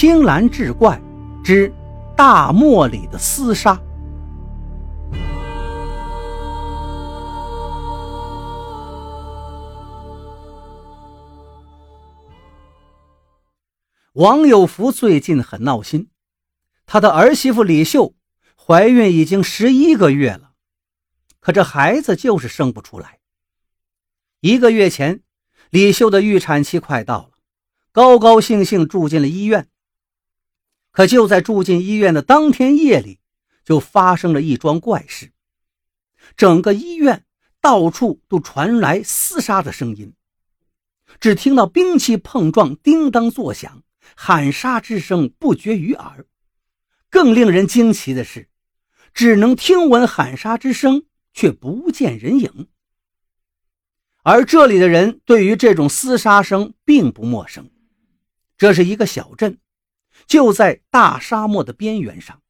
青蓝志怪之大漠里的厮杀。王有福最近很闹心，他的儿媳妇李秀怀孕已经十一个月了，可这孩子就是生不出来。一个月前，李秀的预产期快到了，高高兴兴住进了医院。可就在住进医院的当天夜里，就发生了一桩怪事，整个医院到处都传来厮杀的声音，只听到兵器碰撞，叮当作响。喊杀之声不绝于耳，更令人惊奇的是，只能听闻喊杀之声，却不见人影。而这里的人对于这种厮杀声并不陌生，这是一个小镇，就在大沙漠的边缘上。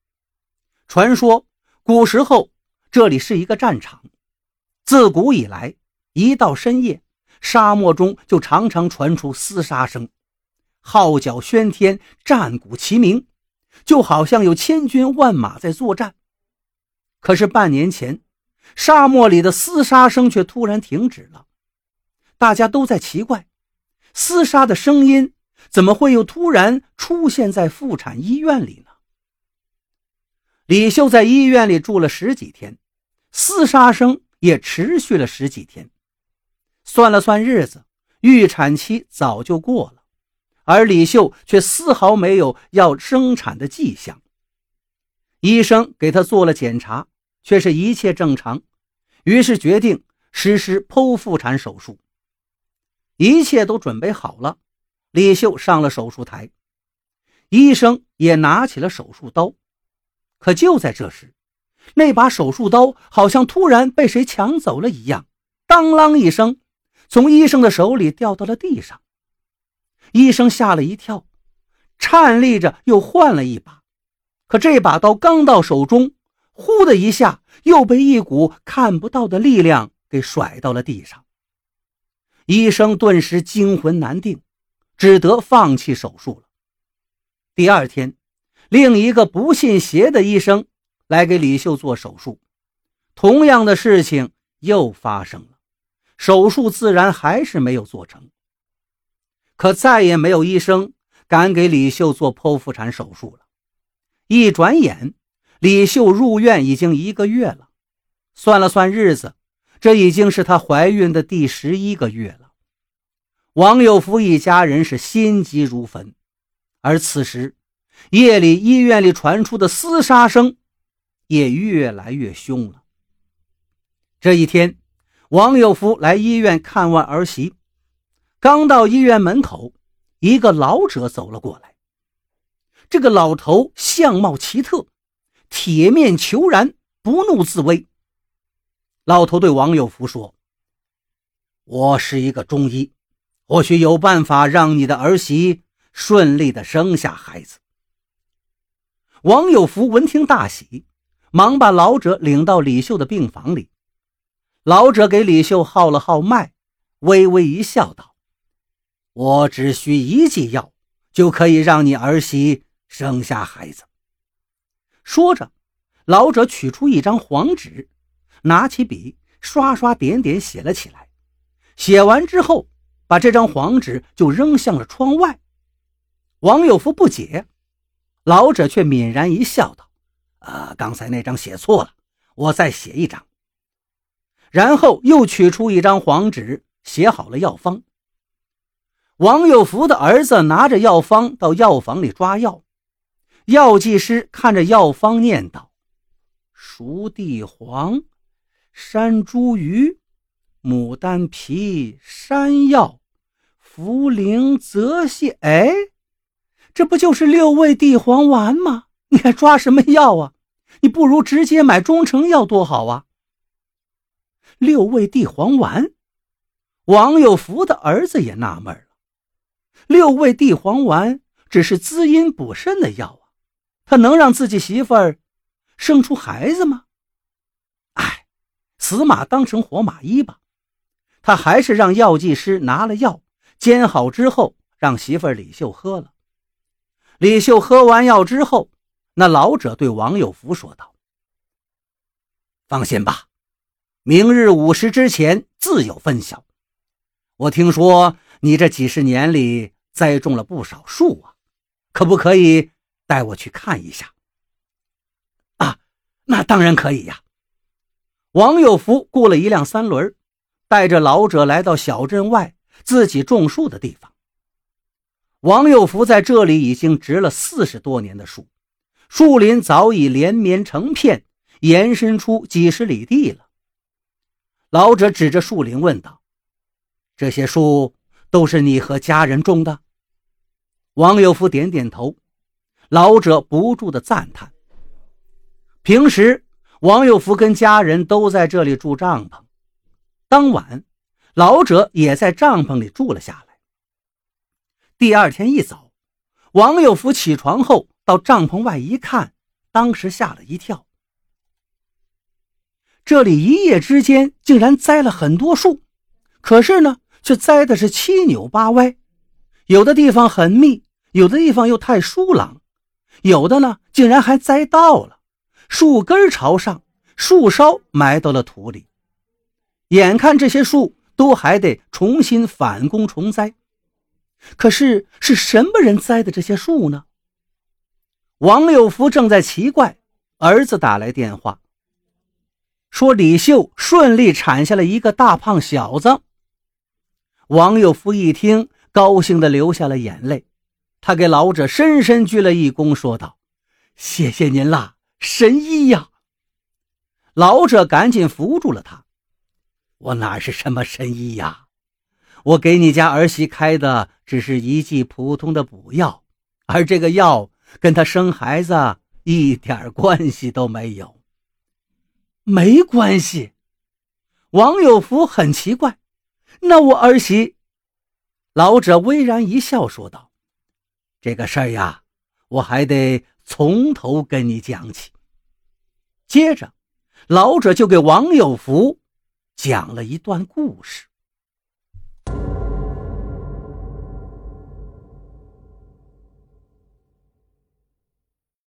传说古时候这里是一个战场，自古以来，一到深夜，沙漠中就常常传出厮杀声。号角喧天，战鼓齐鸣，就好像有千军万马在作战。可是半年前，沙漠里的厮杀声却突然停止了。大家都在奇怪，厮杀的声音怎么会又突然出现在妇产医院里呢？李秀在医院里住了十几天，厮杀声也持续了十几天。算了算日子，预产期早就过了。而李秀却丝毫没有要生产的迹象。医生给他做了检查，却是一切正常，于是决定实施剖腹产手术。一切都准备好了，李秀上了手术台，医生也拿起了手术刀。可就在这时，那把手术刀好像突然被谁抢走了一样，当啷一声，从医生的手里掉到了地上。医生吓了一跳，颤栗着又换了一把，可这把刀刚到手中，呼的一下又被一股看不到的力量给甩到了地上。医生顿时惊魂难定，只得放弃手术了。第二天，另一个不信邪的医生来给李秀做手术，同样的事情又发生了，手术自然还是没有做成。可再也没有医生敢给李秀做剖腹产手术了。一转眼，李秀入院已经一个月了。算了算日子，这已经是她怀孕的第十一个月了。王有福一家人是心急如焚，而此时夜里医院里传出的厮杀声也越来越凶了。这一天，王有福来医院看望儿媳。刚到医院门口，一个老者走了过来。这个老头相貌奇特，铁面虬髯，不怒自威。老头对王有福说：“我是一个中医，或许有办法让你的儿媳顺利的生下孩子。”王有福闻听大喜，忙把老者领到李秀的病房里。老者给李秀号了号脉，微微一笑，道。我只需一剂药，就可以让你儿媳生下孩子。说着，老者取出一张黄纸，拿起笔，刷刷点点写了起来。写完之后，把这张黄纸就扔向了窗外。王有福不解，老者却泯然一笑，道：“啊，刚才那张写错了，我再写一张。”然后又取出一张黄纸，写好了药方。王有福的儿子拿着药方到药房里抓药，药剂师看着药方念道：“熟地黄、山茱萸、牡丹皮、山药、茯苓、泽泻。哎，这不就是六味地黄丸吗？你还抓什么药啊？你不如直接买中成药多好啊！六味地黄丸。”王有福的儿子也纳闷了。六味地黄丸只是滋阴补肾的药啊，他能让自己媳妇儿生出孩子吗？哎，死马当成活马医吧。他还是让药剂师拿了药煎好之后，让媳妇李秀喝了。李秀喝完药之后，那老者对王有福说道：“放心吧，明日午时之前自有分晓。我听说你这几十年里栽种了不少树啊，可不可以带我去看一下？”啊，那当然可以呀。王有福雇了一辆三轮，带着老者来到小镇外自己种树的地方。王有福在这里已经植了四十多年的树，树林早已连绵成片，延伸出几十里地了。老者指着树林问道：“这些树都是你和家人种的？”王有福点点头。老者不住的赞叹：“平时王有福跟家人都在这里住帐篷，当晚老者也在帐篷里住了下来。”第二天一早，王有福起床后到帐篷外一看，当时吓了一跳。这里一夜之间竟然栽了很多树，可是呢，却栽的是七扭八歪，有的地方很密，有的地方又太疏朗，有的呢，竟然还栽倒了，树根朝上，树梢埋到了土里。眼看这些树都还得重新返工重栽。可是是什么人栽的这些树呢？王有福正在奇怪，儿子打来电话，说李秀顺利产下了一个大胖小子。王有福一听，高兴的流下了眼泪，他给老者深深鞠了一躬，说道：“谢谢您啦，神医呀！”老者赶紧扶住了他：“我哪是什么神医呀？”我给你家儿媳开的只是一剂普通的补药，而这个药跟她生孩子一点关系都没有。没关系，王有福很奇怪。那我儿媳，老者微然一笑，说道：“这个事儿呀，我还得从头跟你讲起。”接着，老者就给王有福讲了一段故事。